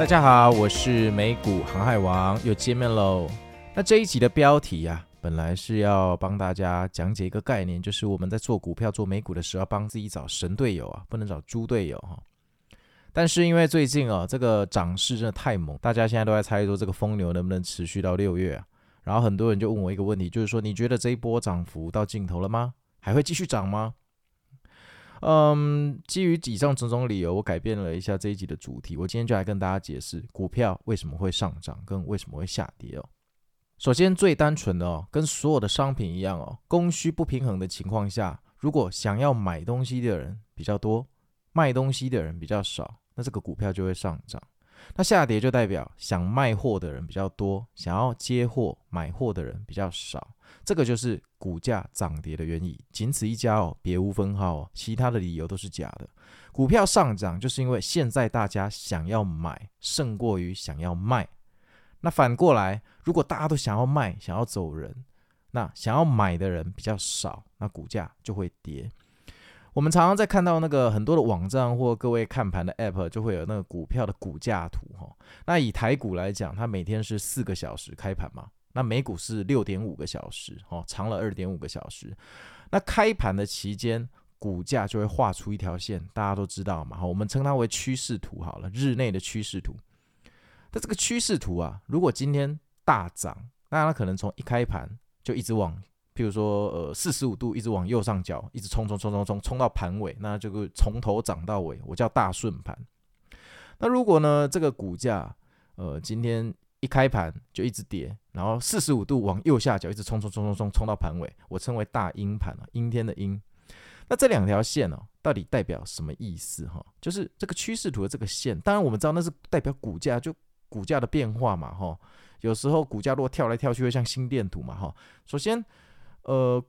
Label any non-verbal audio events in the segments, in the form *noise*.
大家好，我是美股航海王，又见面喽。那这一集的标题呀、啊，本来是要帮大家讲解一个概念，就是我们在做股票、做美股的时候，帮自己找神队友啊，不能找猪队友哈。但是因为最近啊，这个涨势真的太猛，大家现在都在猜说这个疯牛能不能持续到六月啊？然后很多人就问我一个问题，就是说你觉得这一波涨幅到尽头了吗？还会继续涨吗？嗯，基于以上种种理由，我改变了一下这一集的主题。我今天就来跟大家解释股票为什么会上涨，跟为什么会下跌哦。首先，最单纯的哦，跟所有的商品一样哦，供需不平衡的情况下，如果想要买东西的人比较多，卖东西的人比较少，那这个股票就会上涨。那下跌就代表想卖货的人比较多，想要接货买货的人比较少。这个就是股价涨跌的原因，仅此一家哦，别无分号哦，其他的理由都是假的。股票上涨就是因为现在大家想要买胜过于想要卖。那反过来，如果大家都想要卖，想要走人，那想要买的人比较少，那股价就会跌。我们常常在看到那个很多的网站或各位看盘的 App，就会有那个股票的股价图哈。那以台股来讲，它每天是四个小时开盘嘛。那美股是六点五个小时，哦，长了二点五个小时。那开盘的期间，股价就会画出一条线，大家都知道嘛，我们称它为趋势图好了，日内的趋势图。那这个趋势图啊，如果今天大涨，那它可能从一开盘就一直往，譬如说呃四十五度一直往右上角，一直冲冲冲冲冲冲到盘尾，那就是从头涨到尾，我叫大顺盘。那如果呢，这个股价呃今天一开盘就一直跌，然后四十五度往右下角一直冲冲冲冲冲冲到盘尾，我称为大阴盘啊，阴天的阴。那这两条线哦，到底代表什么意思哈？就是这个趋势图的这个线，当然我们知道那是代表股价，就股价的变化嘛哈。有时候股价如果跳来跳去会像心电图嘛哈。首先，呃，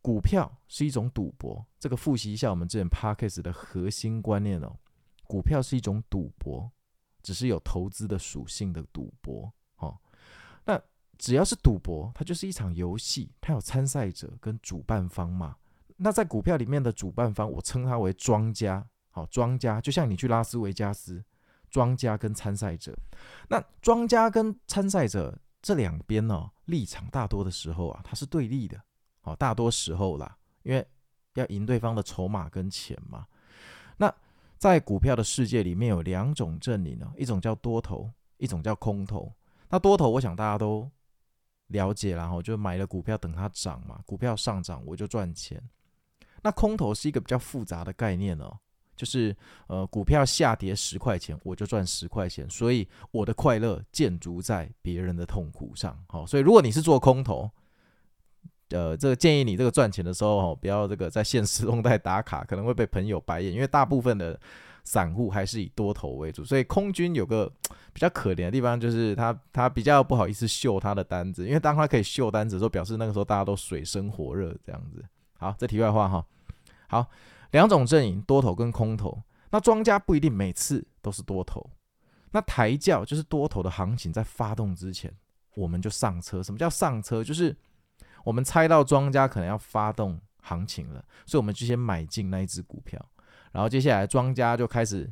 股票是一种赌博，这个复习一下我们之前 Podcast 的核心观念哦，股票是一种赌博。只是有投资的属性的赌博，哦，那只要是赌博，它就是一场游戏，它有参赛者跟主办方嘛。那在股票里面的主办方，我称它为庄家，好，庄家就像你去拉斯维加斯，庄家跟参赛者，那庄家跟参赛者这两边呢，立场大多的时候啊，它是对立的，好，大多时候啦，因为要赢对方的筹码跟钱嘛，那。在股票的世界里面有两种阵营呢，一种叫多头，一种叫空头。那多头，我想大家都了解，然后就买了股票等它涨嘛，股票上涨我就赚钱。那空头是一个比较复杂的概念哦，就是呃股票下跌十块钱我就赚十块钱，所以我的快乐建筑在别人的痛苦上。好，所以如果你是做空头。呃，这个建议你这个赚钱的时候哦，不要这个在现实中在打卡，可能会被朋友白眼，因为大部分的散户还是以多头为主，所以空军有个比较可怜的地方，就是他他比较不好意思秀他的单子，因为当他可以秀单子的时候，表示那个时候大家都水深火热这样子。好，这题外话哈。好，两种阵营，多头跟空头，那庄家不一定每次都是多头，那抬轿就是多头的行情在发动之前，我们就上车。什么叫上车？就是。我们猜到庄家可能要发动行情了，所以我们就先买进那一只股票，然后接下来庄家就开始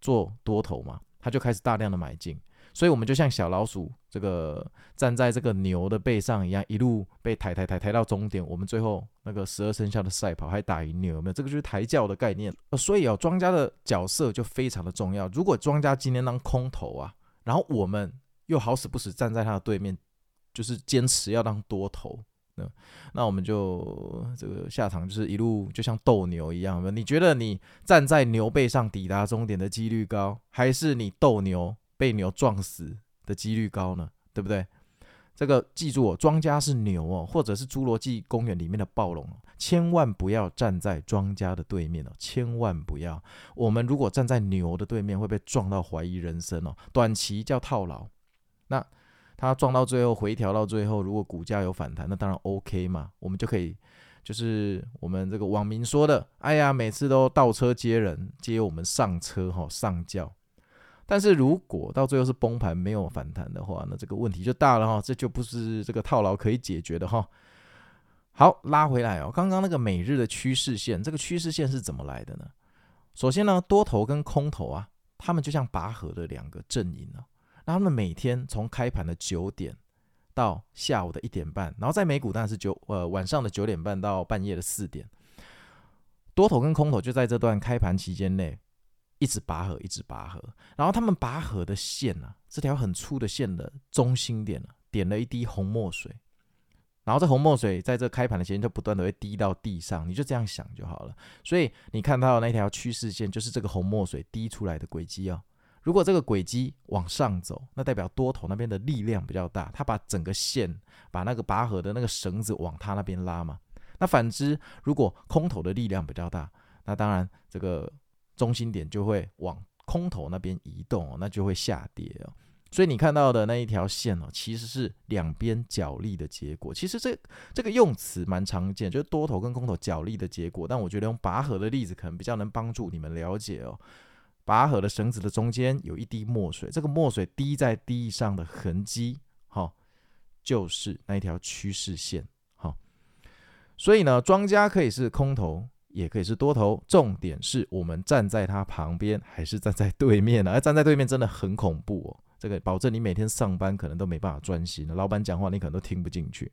做多头嘛，他就开始大量的买进，所以我们就像小老鼠这个站在这个牛的背上一样，一路被抬抬抬抬到终点，我们最后那个十二生肖的赛跑还打赢牛，有没有？这个就是抬轿的概念。所以哦，庄家的角色就非常的重要。如果庄家今天当空头啊，然后我们又好死不死站在他的对面。就是坚持要当多头，那那我们就这个下场就是一路就像斗牛一样。你觉得你站在牛背上抵达终点的几率高，还是你斗牛被牛撞死的几率高呢？对不对？这个记住哦，庄家是牛哦，或者是侏罗纪公园里面的暴龙，千万不要站在庄家的对面哦，千万不要。我们如果站在牛的对面，会被撞到怀疑人生哦。短期叫套牢，那。它撞到最后回调到最后，如果股价有反弹，那当然 OK 嘛，我们就可以就是我们这个网民说的，哎呀，每次都倒车接人，接我们上车哈上轿。但是如果到最后是崩盘没有反弹的话，那这个问题就大了哈，这就不是这个套牢可以解决的哈。好，拉回来哦，刚刚那个每日的趋势线，这个趋势线是怎么来的呢？首先呢，多头跟空头啊，他们就像拔河的两个阵营啊，那他们每天从开盘的九点到下午的一点半，然后在美股当然是九呃晚上的九点半到半夜的四点，多头跟空头就在这段开盘期间内。一直拔河，一直拔河，然后他们拔河的线呢、啊，这条很粗的线的中心点呢、点了一滴红墨水，然后这红墨水在这开盘的期间就不断的会滴到地上，你就这样想就好了。所以你看到那条趋势线就是这个红墨水滴出来的轨迹哦。如果这个轨迹往上走，那代表多头那边的力量比较大，它把整个线把那个拔河的那个绳子往它那边拉嘛。那反之，如果空头的力量比较大，那当然这个。中心点就会往空头那边移动，那就会下跌哦。所以你看到的那一条线哦，其实是两边角力的结果。其实这这个用词蛮常见，就是多头跟空头角力的结果。但我觉得用拔河的例子可能比较能帮助你们了解哦。拔河的绳子的中间有一滴墨水，这个墨水滴在地上的痕迹，哈，就是那一条趋势线，哈。所以呢，庄家可以是空头。也可以是多头，重点是我们站在他旁边，还是站在对面呢？而站在对面真的很恐怖哦，这个保证你每天上班可能都没办法专心，老板讲话你可能都听不进去。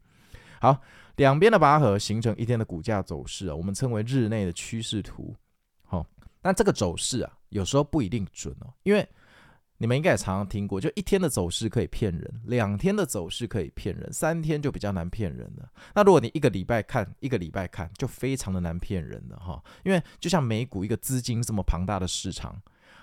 好，两边的拔河形成一天的股价走势啊，我们称为日内的趋势图。好，但这个走势啊，有时候不一定准哦，因为。你们应该也常常听过，就一天的走势可以骗人，两天的走势可以骗人，三天就比较难骗人了。那如果你一个礼拜看，一个礼拜看，就非常的难骗人了哈。因为就像美股一个资金这么庞大的市场，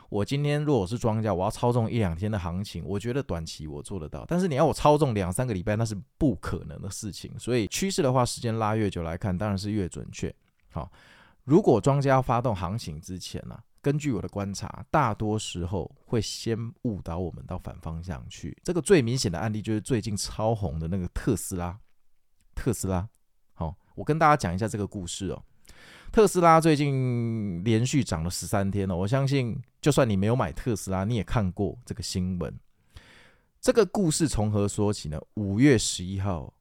我今天如果是庄家，我要操纵一两天的行情，我觉得短期我做得到。但是你要我操纵两三个礼拜，那是不可能的事情。所以趋势的话，时间拉越久来看，当然是越准确。好，如果庄家要发动行情之前呢、根据我的观察，大多时候会先误导我们到反方向去。这个最明显的案例就是最近超红的那个特斯拉。特斯拉，好，我跟大家讲一下这个故事哦。特斯拉最近连续涨了十三天了，我相信就算你没有买特斯拉，你也看过这个新闻。这个故事从何说起呢？五月十一号，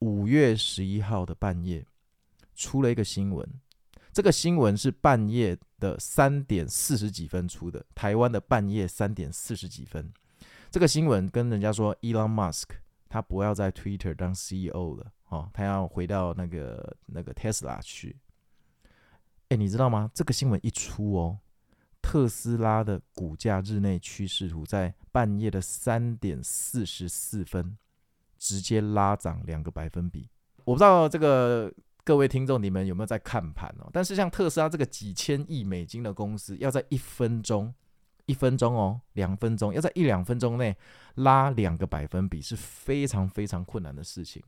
五月十一号的半夜出了一个新闻。这个新闻是半夜的三点四十几分出的，台湾的半夜三点四十几分。这个新闻跟人家说，Elon Musk 他不要在 Twitter 当 CEO 了，哦，他要回到那个那个 Tesla 去。哎，你知道吗？这个新闻一出哦，特斯拉的股价日内趋势图在半夜的三点四十四分直接拉涨两个百分比。我不知道这个。各位听众，你们有没有在看盘哦？但是像特斯拉这个几千亿美金的公司，要在一分钟、一分钟哦，两分钟，要在一两分钟内拉两个百分比，是非常非常困难的事情，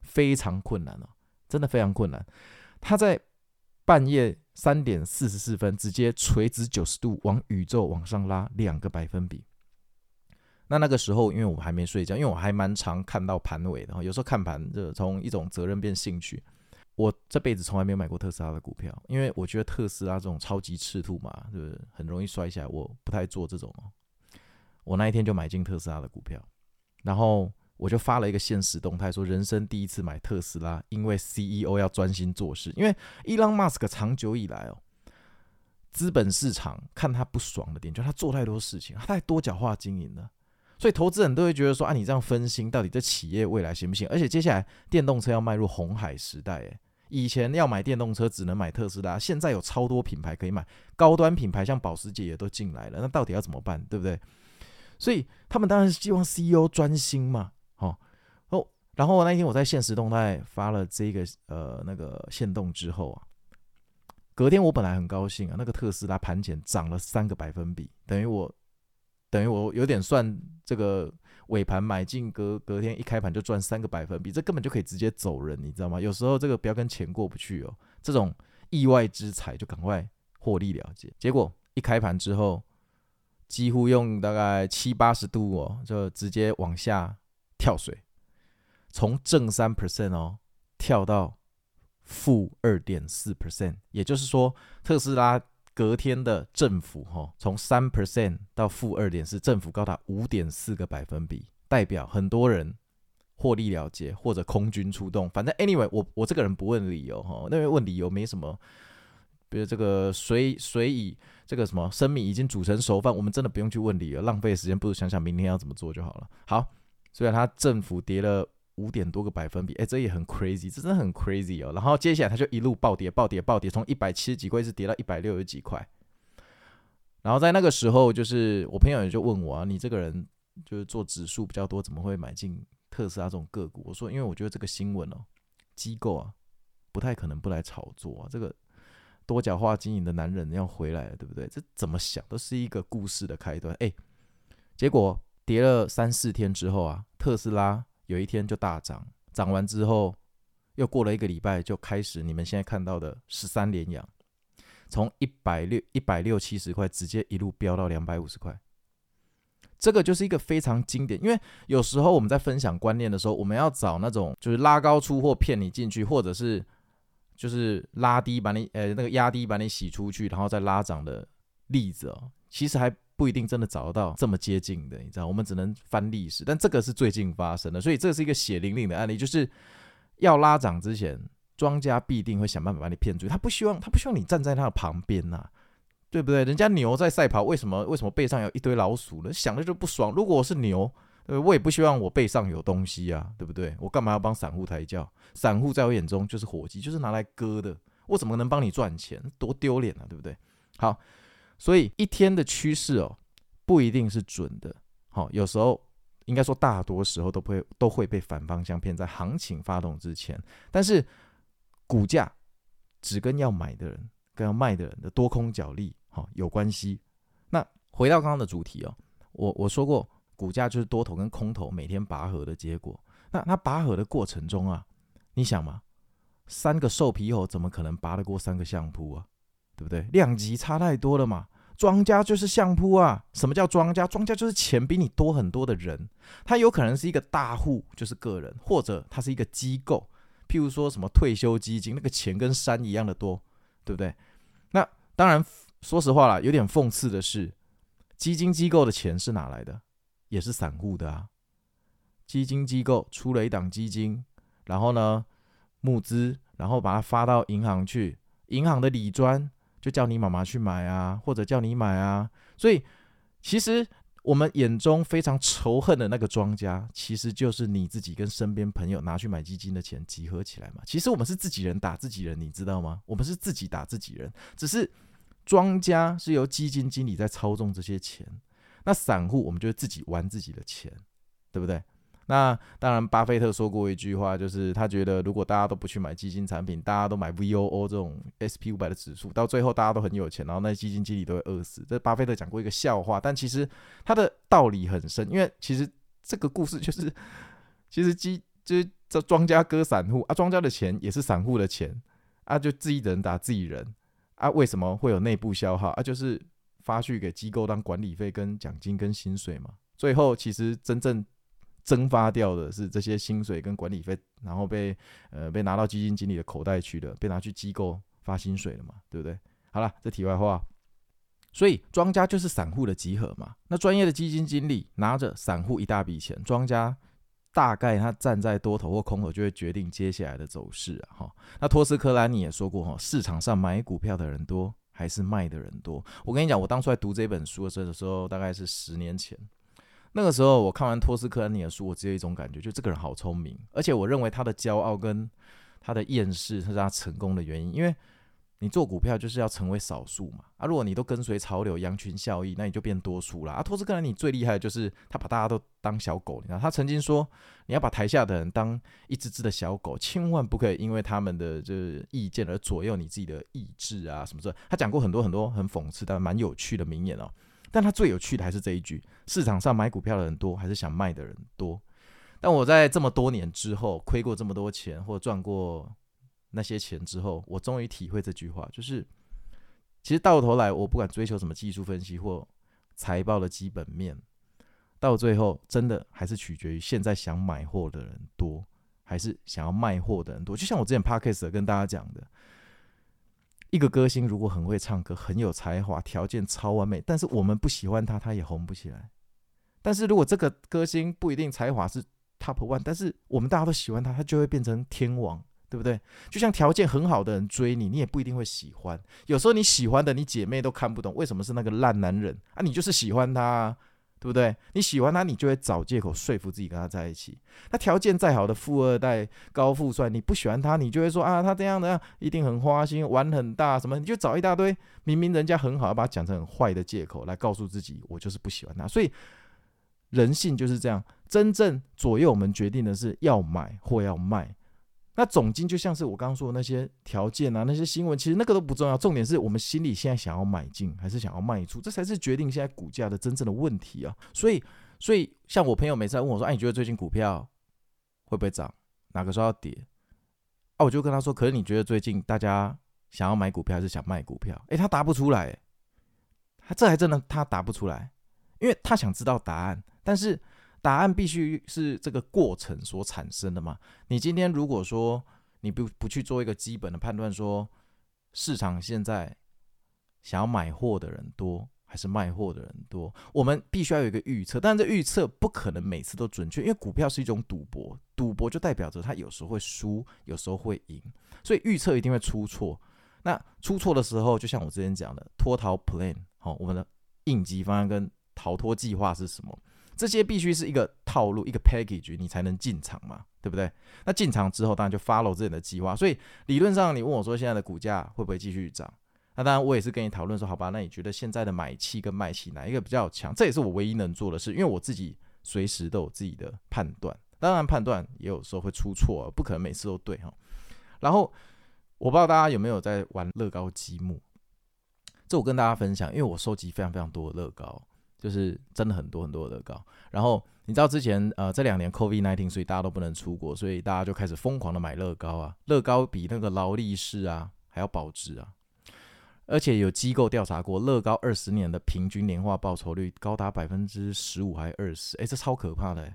非常困难哦，真的非常困难。他在半夜三点四十四分，直接垂直九十度往宇宙往上拉两个百分比。那那个时候，因为我还没睡觉，因为我还蛮常看到盘尾的，有时候看盘就从一种责任变兴趣。我这辈子从来没有买过特斯拉的股票，因为我觉得特斯拉这种超级赤兔嘛，就是很容易摔下来，我不太做这种。我那一天就买进特斯拉的股票，然后我就发了一个限时动态，说人生第一次买特斯拉，因为 CEO 要专心做事。因为伊朗马斯克长久以来哦，资本市场看他不爽的点，就是他做太多事情，他太多角化经营了，所以投资人都会觉得说，啊，你这样分心，到底这企业未来行不行？而且接下来电动车要迈入红海时代，诶。以前要买电动车只能买特斯拉，现在有超多品牌可以买，高端品牌像保时捷也都进来了，那到底要怎么办，对不对？所以他们当然是希望 CEO 专心嘛，哦哦。然后那一天我在现实动态发了这个呃那个限动之后啊，隔天我本来很高兴啊，那个特斯拉盘前涨了三个百分比，等于我等于我有点算这个。尾盘买进，隔隔天一开盘就赚三个百分比，这根本就可以直接走人，你知道吗？有时候这个不要跟钱过不去哦，这种意外之财就赶快获利了结。结果一开盘之后，几乎用大概七八十度哦，就直接往下跳水，从正三 percent 哦跳到负二点四 percent，也就是说，特斯拉隔天的振幅哈，从三 percent 到负二点四，振幅高达五点四个百分比，代表很多人获利了结或者空军出动。反正 anyway，我我这个人不问理由哈，那边问理由没什么。比如这个水水以这个什么生米已经煮成熟饭，我们真的不用去问理由，浪费时间，不如想想明天要怎么做就好了。好，虽然它振幅跌了五点多个百分比，哎，这也很 crazy，这真的很 crazy 哦。然后接下来它就一路暴跌，暴跌，暴跌，从一百七十几块一直跌到一百六十几块。然后在那个时候，就是我朋友也就问我啊，你这个人就是做指数比较多，怎么会买进特斯拉这种个股？我说，因为我觉得这个新闻哦，机构啊不太可能不来炒作啊，这个。多角化经营的男人要回来了，对不对？这怎么想都是一个故事的开端。哎，结果跌了三四天之后啊，特斯拉有一天就大涨，涨完之后又过了一个礼拜，就开始你们现在看到的十三连阳，从一百六一百六七十块直接一路飙到两百五十块。这个就是一个非常经典，因为有时候我们在分享观念的时候，我们要找那种就是拉高出货骗你进去，或者是。就是拉低把你呃那个压低把你洗出去，然后再拉涨的例子哦，其实还不一定真的找得到这么接近的，你知道，我们只能翻历史，但这个是最近发生的，所以这是一个血淋淋的案例，就是要拉涨之前，庄家必定会想办法把你骗出去，他不希望他不希望你站在他的旁边呐、对不对？人家牛在赛跑，为什么为什么背上有一堆老鼠呢？想的就不爽。如果我是牛。呃，我也不希望我背上有东西啊，对不对？我干嘛要帮散户抬轿？散户在我眼中就是伙计，就是拿来割的。我怎么能帮你赚钱？多丢脸啊，对不对？好，所以一天的趋势哦，不一定是准的。好，有时候应该说大多时候都会都会被反方向骗，在行情发动之前。但是股价只跟要买的人跟要卖的人的多空角力好有关系。那回到刚刚的主题哦，我我说过。股价就是多头跟空头每天拔河的结果。那它拔河的过程中啊，你想嘛，三个瘦皮猴怎么可能拔得过三个相扑啊？对不对？量级差太多了嘛。庄家就是相扑啊。什么叫庄家？庄家就是钱比你多很多的人。他有可能是一个大户，就是个人，或者他是一个机构，譬如说什么退休基金，那个钱跟山一样的多，对不对？那当然，说实话啦，有点讽刺的是，基金机构的钱是哪来的？也是散户的啊，基金机构出了一档基金，然后呢募资，然后把它发到银行去，银行的理专就叫你妈妈去买啊，或者叫你买啊。所以其实我们眼中非常仇恨的那个庄家，其实就是你自己跟身边朋友拿去买基金的钱集合起来嘛。其实我们是自己人打自己人，你知道吗？我们是自己打自己人，只是庄家是由基金经理在操纵这些钱。那散户我们就自己玩自己的钱，对不对？那当然，巴菲特说过一句话，就是他觉得如果大家都不去买基金产品，大家都买 VOO 这种 SP 五百的指数，到最后大家都很有钱，然后那基金经理都会饿死。这巴菲特讲过一个笑话，但其实他的道理很深，因为其实这个故事就是，其实基 *laughs* 就是这庄家割散户啊，庄家的钱也是散户的钱啊，就自己人打自己人啊，为什么会有内部消耗啊？就是。发去给机构当管理费、跟奖金、跟薪水嘛，最后其实真正蒸发掉的是这些薪水跟管理费，然后被呃被拿到基金经理的口袋去了，被拿去机构发薪水了嘛，对不对？好了，这题外话，所以庄家就是散户的集合嘛。那专业的基金经理拿着散户一大笔钱，庄家大概他站在多头或空头，就会决定接下来的走势啊。哈，那托斯科兰尼也说过哈，市场上买股票的人多。还是卖的人多。我跟你讲，我当初在读这本书的时候，大概是十年前。那个时候，我看完托斯克兰尼的书，我只有一种感觉，就这个人好聪明。而且，我认为他的骄傲跟他的厌世是他成功的原因，因为。你做股票就是要成为少数嘛啊！如果你都跟随潮流、羊群效应，那你就变多数了啊！托斯克兰尼最厉害的就是他把大家都当小狗，你知道他曾经说，你要把台下的人当一只只的小狗，千万不可以因为他们的这意见而左右你自己的意志啊什么的。他讲过很多很多很讽刺但蛮有趣的名言哦。但他最有趣的还是这一句：市场上买股票的人多，还是想卖的人多？但我在这么多年之后，亏过这么多钱，或赚过。那些钱之后，我终于体会这句话，就是其实到头来，我不管追求什么技术分析或财报的基本面，到最后真的还是取决于现在想买货的人多，还是想要卖货的人多。就像我之前 Podcast 跟大家讲的，一个歌星如果很会唱歌、很有才华、条件超完美，但是我们不喜欢他，他也红不起来。但是如果这个歌星不一定才华是 Top One，但是我们大家都喜欢他，他就会变成天王。对不对？就像条件很好的人追你，你也不一定会喜欢。有时候你喜欢的，你姐妹都看不懂，为什么是那个烂男人啊？你就是喜欢他啊，对不对？你喜欢他，你就会找借口说服自己跟他在一起。那条件再好的富二代、高富帅，你不喜欢他，你就会说啊，他这样的一定很花心、玩很大什么，你就找一大堆明明人家很好，把他讲成很坏的借口来告诉自己，我就是不喜欢他。所以人性就是这样，真正左右我们决定的是要买或要卖。那总金就像是我刚刚说的那些条件啊，那些新闻，其实那个都不重要，重点是我们心里现在想要买进还是想要卖出，这才是决定现在股价的真正的问题啊。所以，所以像我朋友每次来问我说：“哎，你觉得最近股票会不会涨？哪个时候要跌？”啊，我就跟他说：“可是你觉得最近大家想要买股票还是想卖股票？”哎，他答不出来，他这还真的他答不出来，因为他想知道答案，但是。答案必须是这个过程所产生的嘛？你今天如果说你不不去做一个基本的判断，说市场现在想要买货的人多还是卖货的人多，我们必须要有一个预测。但这预测不可能每次都准确，因为股票是一种赌博，赌博就代表着它有时候会输，有时候会赢，所以预测一定会出错。那出错的时候，就像我之前讲的脱逃 plan，好，我们的应急方案跟逃脱计划是什么？这些必须是一个套路，一个 package，你才能进场嘛，对不对？那进场之后，当然就 follow 自己的计划。所以理论上，你问我说现在的股价会不会继续涨？那当然，我也是跟你讨论说，好吧，那你觉得现在的买气跟卖气哪一个比较强？这也是我唯一能做的事，因为我自己随时都有自己的判断。当然，判断也有时候会出错，不可能每次都对哈。然后我不知道大家有没有在玩乐高积木？这我跟大家分享，因为我收集非常非常多的乐高。就是真的很多很多的乐高，然后你知道之前呃这两年 COVID-19，所以大家都不能出国，所以大家就开始疯狂的买乐高啊，乐高比那个劳力士啊还要保值啊，而且有机构调查过，乐高二十年的平均年化报酬率高达百分之十五还二十，哎，这超可怕的，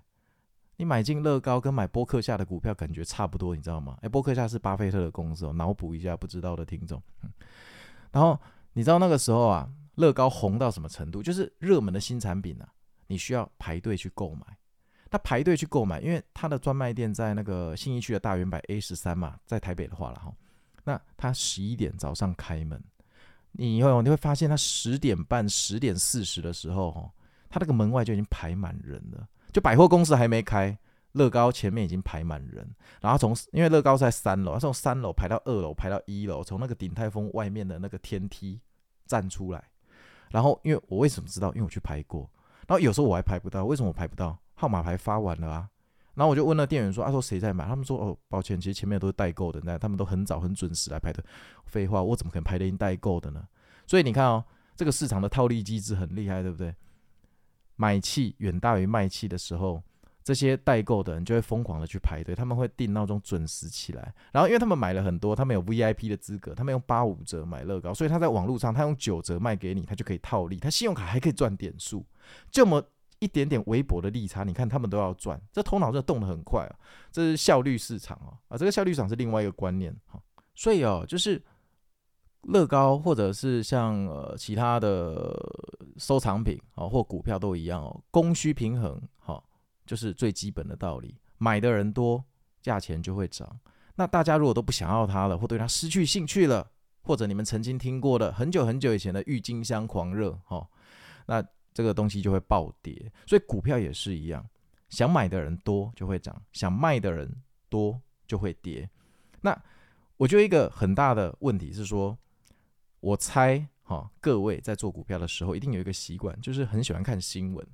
你买进乐高跟买波克夏的股票感觉差不多，你知道吗？哎，波克夏是巴菲特的公司哦，脑补一下不知道的听众，嗯，然后你知道那个时候啊。乐高红到什么程度？就是热门的新产品啊，你需要排队去购买。他排队去购买，因为他的专卖店在那个信义区的大圆百 A 十三嘛，在台北的话了哈。那他十一点早上开门，你以后你会发现他十点半、十点四十的时候，哈，他那个门外就已经排满人了。就百货公司还没开，乐高前面已经排满人。然后从因为乐高在三楼，他从三楼排到二楼，排到一楼，从那个鼎泰丰外面的那个天梯站出来。然后，因为我为什么知道？因为我去排过。然后有时候我还排不到，为什么我排不到？号码牌发完了啊。然后我就问那店员说：“他、啊、说谁在买？”他们说：“哦，抱歉，其实前面都是代购的，那他们都很早很准时来拍的。”废话，我怎么可能排得赢代购的呢？所以你看哦，这个市场的套利机制很厉害，对不对？买气远大于卖气的时候。这些代购的人就会疯狂的去排队，他们会定闹钟准时起来，然后因为他们买了很多，他们有 VIP 的资格，他们用八五折买乐高，所以他在网络上他用九折卖给你，他就可以套利，他信用卡还可以赚点数，这么一点点微薄的利差，你看他们都要赚，这头脑真的动得很快啊，这是效率市场啊，啊，这个效率市场是另外一个观念哈，所以哦，就是乐高或者是像呃其他的收藏品啊或股票都一样哦，供需平衡。就是最基本的道理，买的人多，价钱就会涨。那大家如果都不想要它了，或对它失去兴趣了，或者你们曾经听过的很久很久以前的郁金香狂热，哈，那这个东西就会暴跌。所以股票也是一样，想买的人多就会涨，想卖的人多就会跌。那我觉得一个很大的问题是说，我猜哈，各位在做股票的时候一定有一个习惯，就是很喜欢看新闻。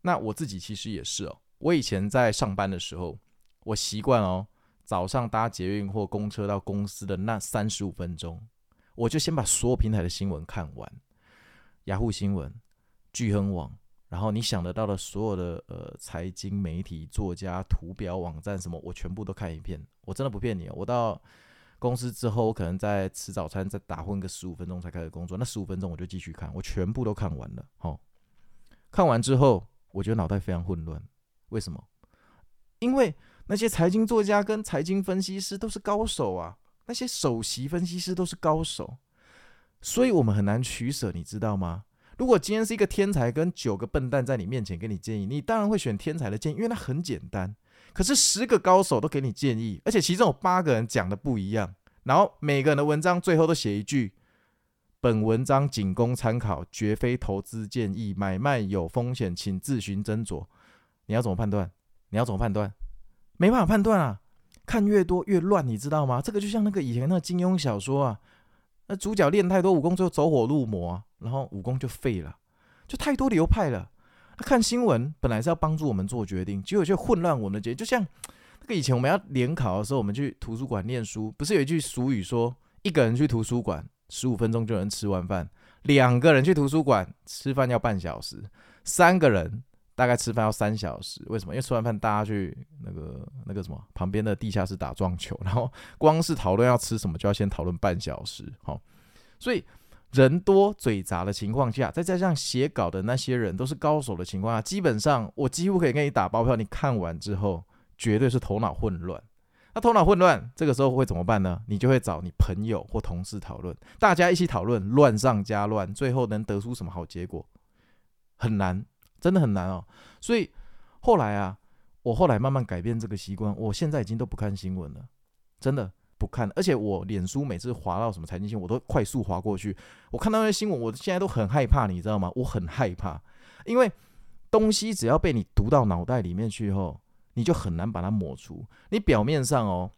那我自己其实也是哦。我以前在上班的时候，我习惯哦，早上搭捷运或公车到公司的那三十五分钟，我就先把所有平台的新闻看完，雅虎新闻、巨亨网，然后你想得到的所有的呃财经媒体、作家、图表网站什么，我全部都看一遍。我真的不骗你哦，我到公司之后，我可能在吃早餐，再打混个十五分钟才开始工作，那十五分钟我就继续看，我全部都看完了。好，看完之后。我觉得脑袋非常混乱。为什么？因为那些财经作家跟财经分析师都是高手啊，那些首席分析师都是高手，所以我们很难取舍，你知道吗？如果今天是一个天才跟九个笨蛋在你面前给你建议，你当然会选天才的建议，因为它很简单。可是十个高手都给你建议，而且其中有八个人讲的不一样，然后每个人的文章最后都写一句：“本文章仅供参考，绝非投资建议，买卖有风险，请自行斟酌。”你要怎么判断？你要怎么判断？没办法判断啊！看越多越乱，你知道吗？这个就像那个以前那个金庸小说啊。那主角练太多武功，最后走火入魔，然后武功就废了，就太多流派了。他看新闻本来是要帮助我们做决定，结果就混乱我们的决定。就像那个以前我们要联考的时候，我们去图书馆念书，不是有一句俗语说，一个人去图书馆十五分钟就能吃完饭，两个人去图书馆吃饭要半小时，三个人。大概吃饭要三小时，为什么？因为吃完饭大家去那个那个什么旁边的地下室打撞球，然后光是讨论要吃什么就要先讨论半小时，好，所以人多嘴杂的情况下，再加上写稿的那些人都是高手的情况下，基本上我几乎可以跟你打包票，你看完之后绝对是头脑混乱。那头脑混乱，这个时候会怎么办呢？你就会找你朋友或同事讨论，大家一起讨论，乱上加乱，最后能得出什么好结果？很难。真的很难哦，所以后来啊，我后来慢慢改变这个习惯，我现在已经都不看新闻了，真的不看。而且我脸书每次滑到什么财经新闻，我都快速滑过去。我看到那些新闻，我现在都很害怕，你知道吗？我很害怕，因为东西只要被你读到脑袋里面去后，你就很难把它抹除。你表面上哦，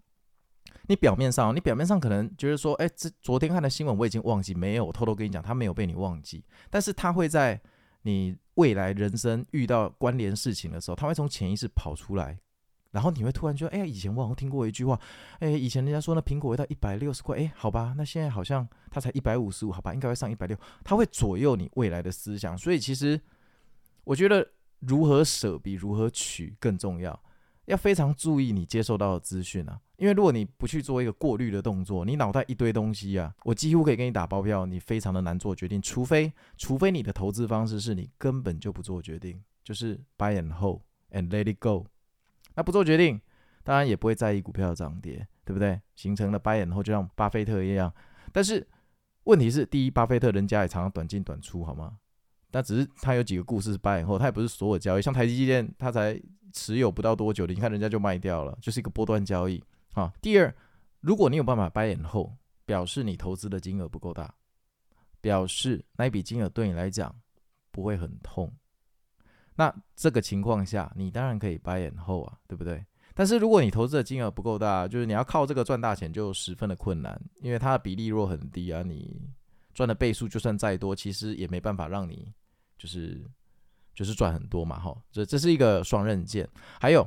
你表面上，你表面上可能觉得说，哎，这昨天看的新闻我已经忘记，没有，我偷偷跟你讲，它没有被你忘记，但是它会在。你未来人生遇到关联事情的时候，他会从潜意识跑出来，然后你会突然觉得，哎呀，以前我好像听过一句话，哎，以前人家说那苹果会到一百六十块，哎，好吧，那现在好像它才一百五十五，好吧，应该会上一百六，它会左右你未来的思想。所以其实我觉得如何舍比如何取更重要，要非常注意你接受到的资讯啊。因为如果你不去做一个过滤的动作，你脑袋一堆东西啊，我几乎可以给你打包票，你非常的难做决定。除非，除非你的投资方式是你根本就不做决定，就是 buy and hold and let it go。那不做决定，当然也不会在意股票的涨跌，对不对？形成了 buy and hold，就像巴菲特一样。但是问题是，第一，巴菲特人家也常常短进短出，好吗？但只是他有几个故事是 buy and hold，他也不是所有交易，像台积电，他才持有不到多久的，你看人家就卖掉了，就是一个波段交易。啊，第二，如果你有办法 buy and hold，表示你投资的金额不够大，表示那一笔金额对你来讲不会很痛。那这个情况下，你当然可以 buy and hold 啊，对不对？但是如果你投资的金额不够大，就是你要靠这个赚大钱就十分的困难，因为它的比例若很低啊，你赚的倍数就算再多，其实也没办法让你就是就是赚很多嘛。哈，这这是一个双刃剑。还有，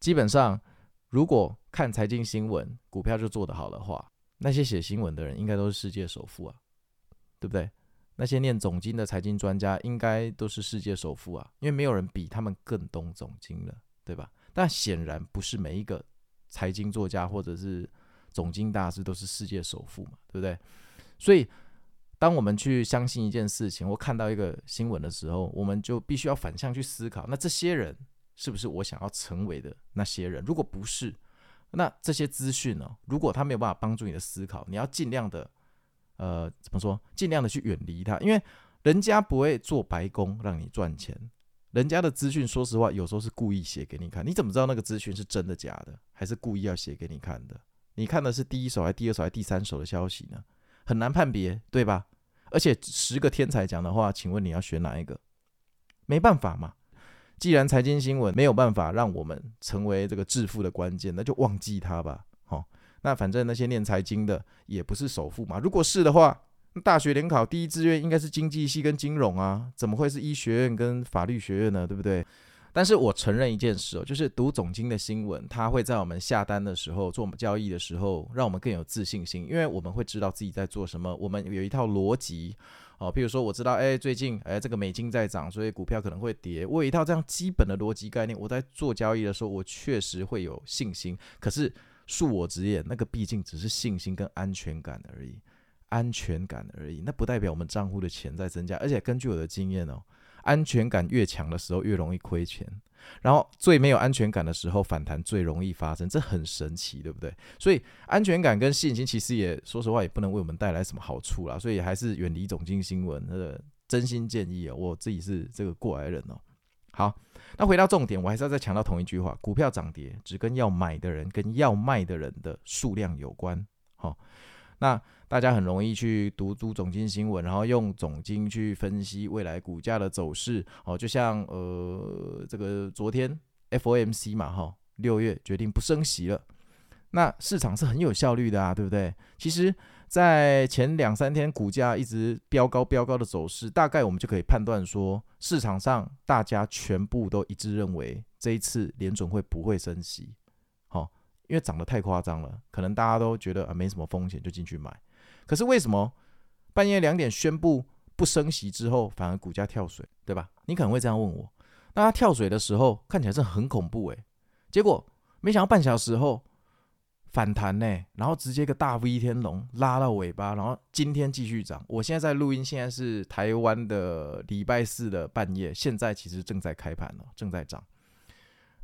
基本上。如果看财经新闻，股票就做得好的话，那些写新闻的人应该都是世界首富啊，对不对？那些念总经的财经专家应该都是世界首富啊，因为没有人比他们更懂总经了，对吧？但显然不是每一个财经作家或者是总经大师都是世界首富嘛，对不对？所以，当我们去相信一件事情或看到一个新闻的时候，我们就必须要反向去思考，那这些人。是不是我想要成为的那些人？如果不是，那这些资讯呢？如果他没有办法帮助你的思考，你要尽量的，呃，怎么说？尽量的去远离他，因为人家不会做白工让你赚钱。人家的资讯，说实话，有时候是故意写给你看。你怎么知道那个资讯是真的假的，还是故意要写给你看的？你看的是第一手，还是第二手，还是第三手的消息呢？很难判别，对吧？而且十个天才讲的话，请问你要选哪一个？没办法嘛。既然财经新闻没有办法让我们成为这个致富的关键，那就忘记它吧。好，那反正那些念财经的也不是首富嘛。如果是的话，大学联考第一志愿应该是经济系跟金融啊，怎么会是医学院跟法律学院呢？对不对？但是我承认一件事哦，就是读总经的新闻，它会在我们下单的时候、做交易的时候，让我们更有自信心，因为我们会知道自己在做什么，我们有一套逻辑。哦，譬如说我知道，哎，最近哎这个美金在涨，所以股票可能会跌。我有一套这样基本的逻辑概念，我在做交易的时候，我确实会有信心。可是恕我直言，那个毕竟只是信心跟安全感而已，安全感而已，那不代表我们账户的钱在增加。而且根据我的经验哦，安全感越强的时候越容易亏钱，然后最没有安全感的时候反弹最容易发生，这很神奇，对不对？所以安全感跟信心其实也说实话也不能为我们带来什么好处啦，所以还是远离总经新闻。呃，真心建议啊，我自己是这个过来人哦。好，那回到重点，我还是要再强调同一句话：股票涨跌只跟要买的人跟要卖的人的数量有关。好，那。大家很容易去读读总经新闻，然后用总经去分析未来股价的走势。哦，就像呃，这个昨天 FOMC 嘛，哈，六月决定不升息了。那市场是很有效率的啊，对不对？其实，在前两三天股价一直飙高飙高的走势，大概我们就可以判断说，市场上大家全部都一致认为这一次联准会不会升息。因为涨得太夸张了，可能大家都觉得啊没什么风险，就进去买。可是为什么半夜两点宣布不升息之后，反而股价跳水，对吧？你可能会这样问我。那它跳水的时候看起来是很恐怖诶，结果没想到半小时后反弹呢，然后直接个大 V 天龙拉到尾巴，然后今天继续涨。我现在在录音，现在是台湾的礼拜四的半夜，现在其实正在开盘了，正在涨。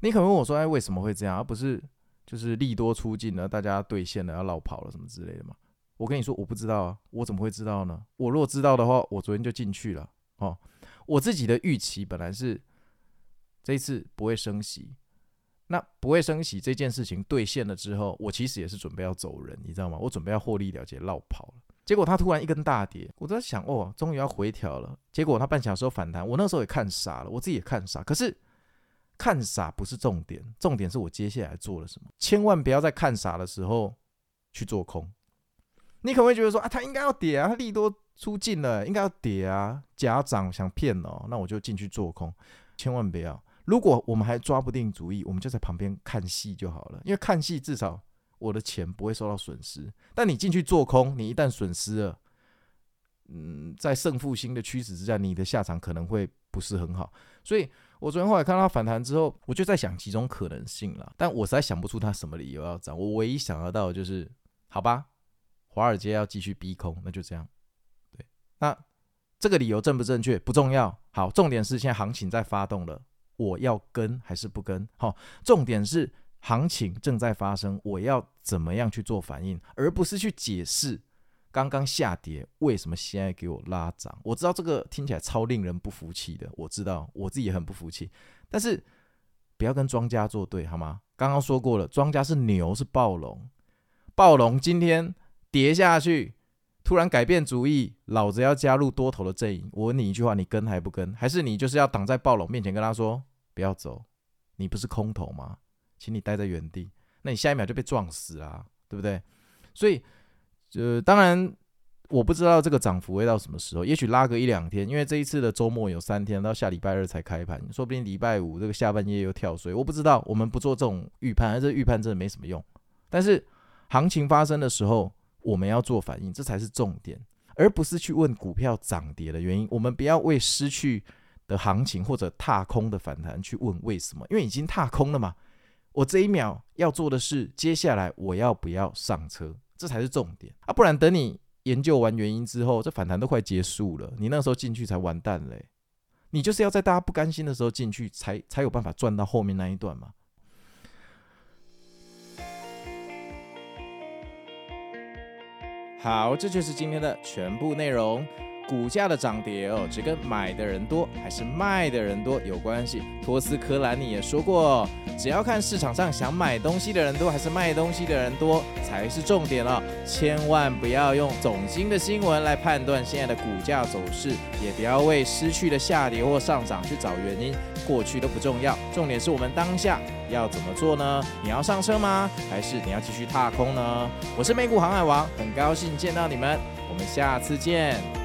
你可能问我说，哎，为什么会这样？而不是就是利多出尽了，大家兑现了要落跑了什么之类的嘛？我跟你说，我不知道啊，我怎么会知道呢？我如果知道的话，我昨天就进去了哦。我自己的预期本来是这一次不会升息，那不会升息这件事情兑现了之后，我其实也是准备要走人，你知道吗？我准备要获利了结，落跑了。结果它突然一根大跌，我在想，哦，终于要回调了。结果它半小时后反弹，我那时候也看傻了，我自己也看傻。可是看傻不是重点，重点是我接下来做了什么。千万不要在看傻的时候去做空。你可能会觉得说啊，它应该要跌啊，它利多出尽了，应该要跌啊，假涨想骗哦，那我就进去做空，千万不要。如果我们还抓不定主意，我们就在旁边看戏就好了，因为看戏至少我的钱不会受到损失。但你进去做空，你一旦损失了，嗯，在胜负心的驱使之下，你的下场可能会不是很好。所以我昨天后来看到它反弹之后，我就在想几种可能性了，但我实在想不出它什么理由要涨。我唯一想得到的就是，好吧。华尔街要继续逼空，那就这样。对，那这个理由正不正确不重要。好，重点是现在行情在发动了，我要跟还是不跟？好，重点是行情正在发生，我要怎么样去做反应，而不是去解释刚刚下跌为什么现在给我拉涨。我知道这个听起来超令人不服气的，我知道我自己也很不服气，但是不要跟庄家作对好吗？刚刚说过了，庄家是牛是暴龙，暴龙今天。跌下去，突然改变主意，老子要加入多头的阵营。我问你一句话，你跟还不跟？还是你就是要挡在暴龙面前跟他说不要走？你不是空头吗？请你待在原地。那你下一秒就被撞死了，对不对？所以，呃，当然我不知道这个涨幅会到什么时候，也许拉个一两天，因为这一次的周末有三天，到下礼拜二才开盘，说不定礼拜五这个下半夜又跳水，我不知道。我们不做这种预判，而这预判真的没什么用。但是行情发生的时候。我们要做反应，这才是重点，而不是去问股票涨跌的原因。我们不要为失去的行情或者踏空的反弹去问为什么，因为已经踏空了嘛。我这一秒要做的是，接下来我要不要上车，这才是重点啊！不然等你研究完原因之后，这反弹都快结束了，你那时候进去才完蛋嘞。你就是要在大家不甘心的时候进去，才才有办法赚到后面那一段嘛。好，这就是今天的全部内容。股价的涨跌哦，只跟买的人多还是卖的人多有关系。托斯科兰尼也说过，只要看市场上想买东西的人多还是卖东西的人多才是重点了。千万不要用总经的新闻来判断现在的股价走势，也不要为失去的下跌或上涨去找原因。过去都不重要，重点是我们当下要怎么做呢？你要上车吗？还是你要继续踏空呢？我是美股航海王，很高兴见到你们，我们下次见。